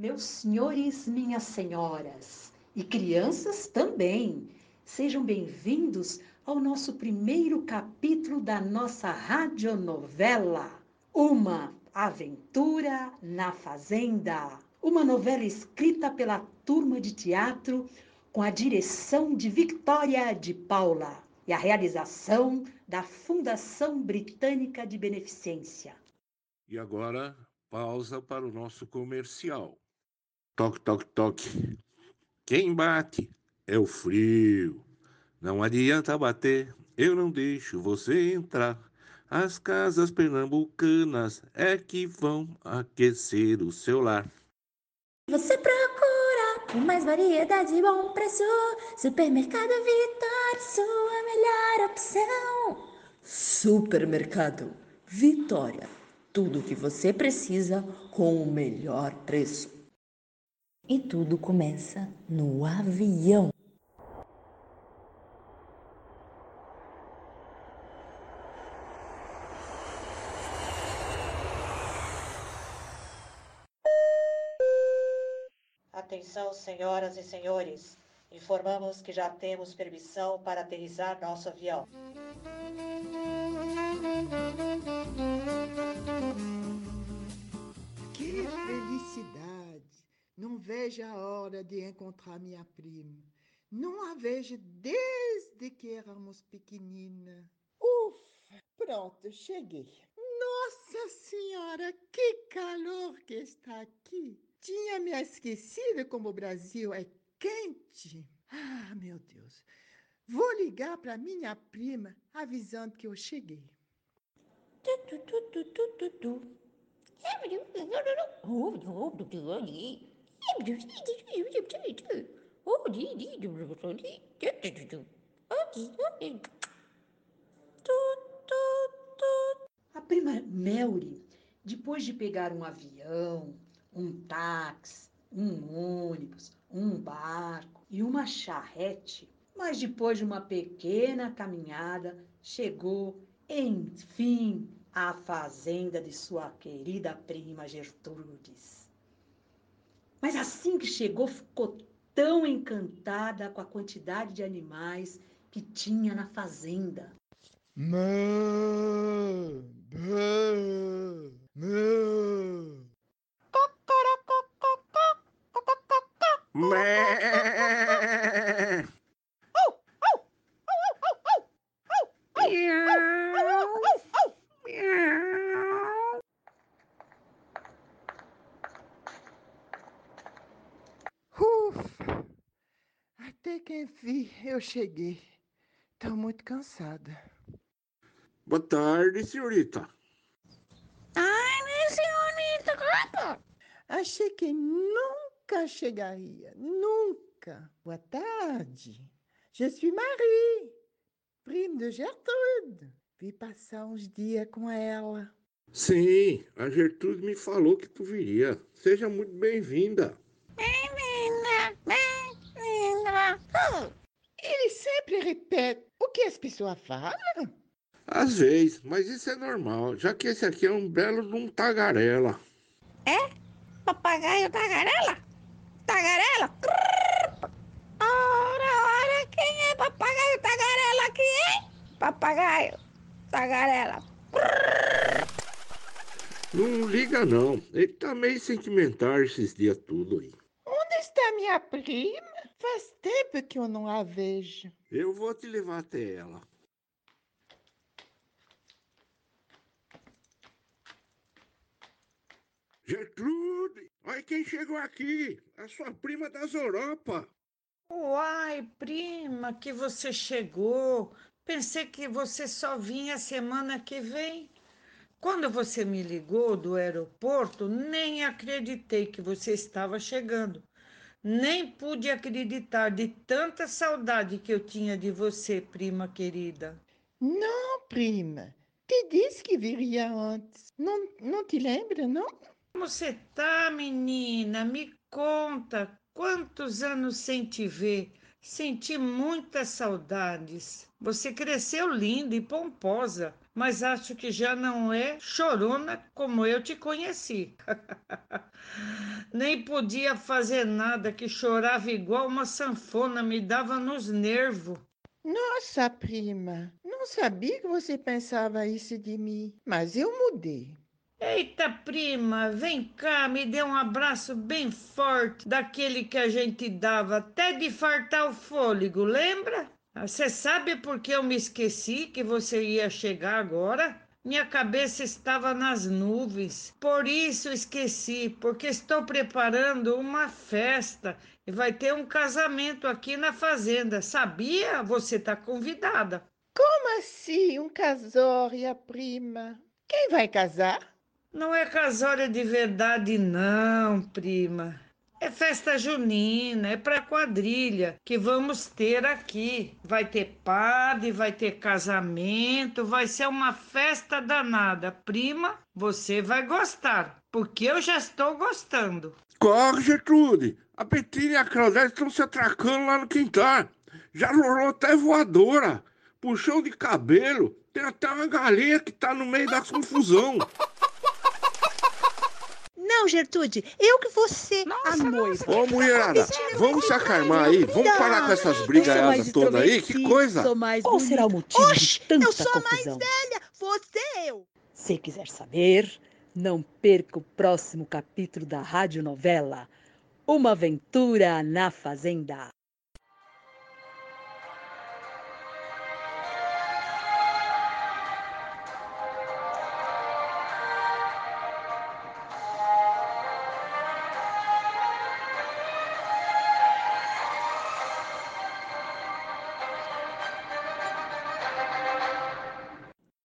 Meus senhores, minhas senhoras e crianças também, sejam bem-vindos ao nosso primeiro capítulo da nossa radionovela, Uma Aventura na Fazenda. Uma novela escrita pela turma de teatro com a direção de Victoria de Paula e a realização da Fundação Britânica de Beneficência. E agora, pausa para o nosso comercial. Toque, toque, toque. Quem bate é o frio. Não adianta bater, eu não deixo você entrar. As casas pernambucanas é que vão aquecer o seu lar. Você procura por mais variedade e bom preço. Supermercado Vitória, sua melhor opção. Supermercado Vitória. Tudo o que você precisa com o melhor preço. E tudo começa no avião. Atenção, senhoras e senhores. Informamos que já temos permissão para aterrissar nosso avião. Vejo a hora de encontrar minha prima. Não a vejo desde que éramos pequenina. Ufa, pronto, cheguei. Nossa Senhora, que calor que está aqui! Tinha me esquecido como o Brasil é quente. Ah, meu Deus. Vou ligar para minha prima avisando que eu cheguei. Tu, tu, tu, tu, tu, tu. A prima Melry, depois de pegar um avião, um táxi, um ônibus, um barco e uma charrete, mas depois de uma pequena caminhada, chegou, enfim, à fazenda de sua querida prima Gertrudes. Mas assim que chegou, ficou tão encantada com a quantidade de animais que tinha na fazenda. Mã, mã, mã. Mé! Até que enfim eu cheguei. Estou muito cansada. Boa tarde, senhorita. Achei que nunca chegaria. Nunca. Boa tarde. Je suis Marie, prima de Gertrude. Vi passar uns dias com ela. Sim, a Gertrude me falou que tu viria. Seja muito bem-vinda. Ele sempre repete o que as pessoas falam. Às vezes, mas isso é normal, já que esse aqui é um belo de um tagarela. Papagaio tagarela? Tagarela? Crrr. Ora, ora, quem é papagaio tagarela aqui, hein? Papagaio tagarela. Não liga não, ele tá meio sentimental esses dias tudo aí. Onde está minha prima? Faz tempo que eu não a vejo. Eu vou te levar até ela. Gertrude, olha quem chegou aqui, a sua prima das Europa. Uai, prima, que você chegou. Pensei que você só vinha semana que vem. Quando você me ligou do aeroporto, nem acreditei que você estava chegando. Nem pude acreditar de tanta saudade que eu tinha de você, prima querida. Não, prima. Te disse que viria antes. Não, não te lembra, não? Como você tá, menina? Me conta. Quantos anos sem te ver? Senti muitas saudades. Você cresceu linda e pomposa, mas acho que já não é chorona como eu te conheci. Nem podia fazer nada, que chorava igual uma sanfona, me dava nos nervos. Nossa, prima, não sabia que você pensava isso de mim, mas eu mudei. Eita, prima, vem cá, me dê um abraço bem forte, daquele que a gente dava até de fartar o fôlego, lembra? Você sabe por que eu me esqueci que você ia chegar agora? Minha cabeça estava nas nuvens, por isso esqueci, porque estou preparando uma festa e vai ter um casamento aqui na fazenda. Sabia? Você está convidada. Como assim um casório, prima? Quem vai casar? Não é casório de verdade, não, prima. É festa junina, é para quadrilha que vamos ter aqui. Vai ter padre, vai ter casamento, vai ser uma festa danada. Prima, você vai gostar, porque eu já estou gostando. Corre, Gertrude! A Petrina e a Claudete estão se atracando lá no quintal. Já rolou até voadora, puxão de cabelo. Tem até uma galinha que tá no meio da confusão. Gertrude, eu que você, a noiva. Ô, mulherada, vamos se acalmar aí. Vamos parar com essas brigaiadas todas aí. Que coisa. Sou mais Qual será o motivo Oxe, de tanta eu sou confusão? mais velha, você eu. Se quiser saber, não perca o próximo capítulo da radionovela Uma Aventura na Fazenda.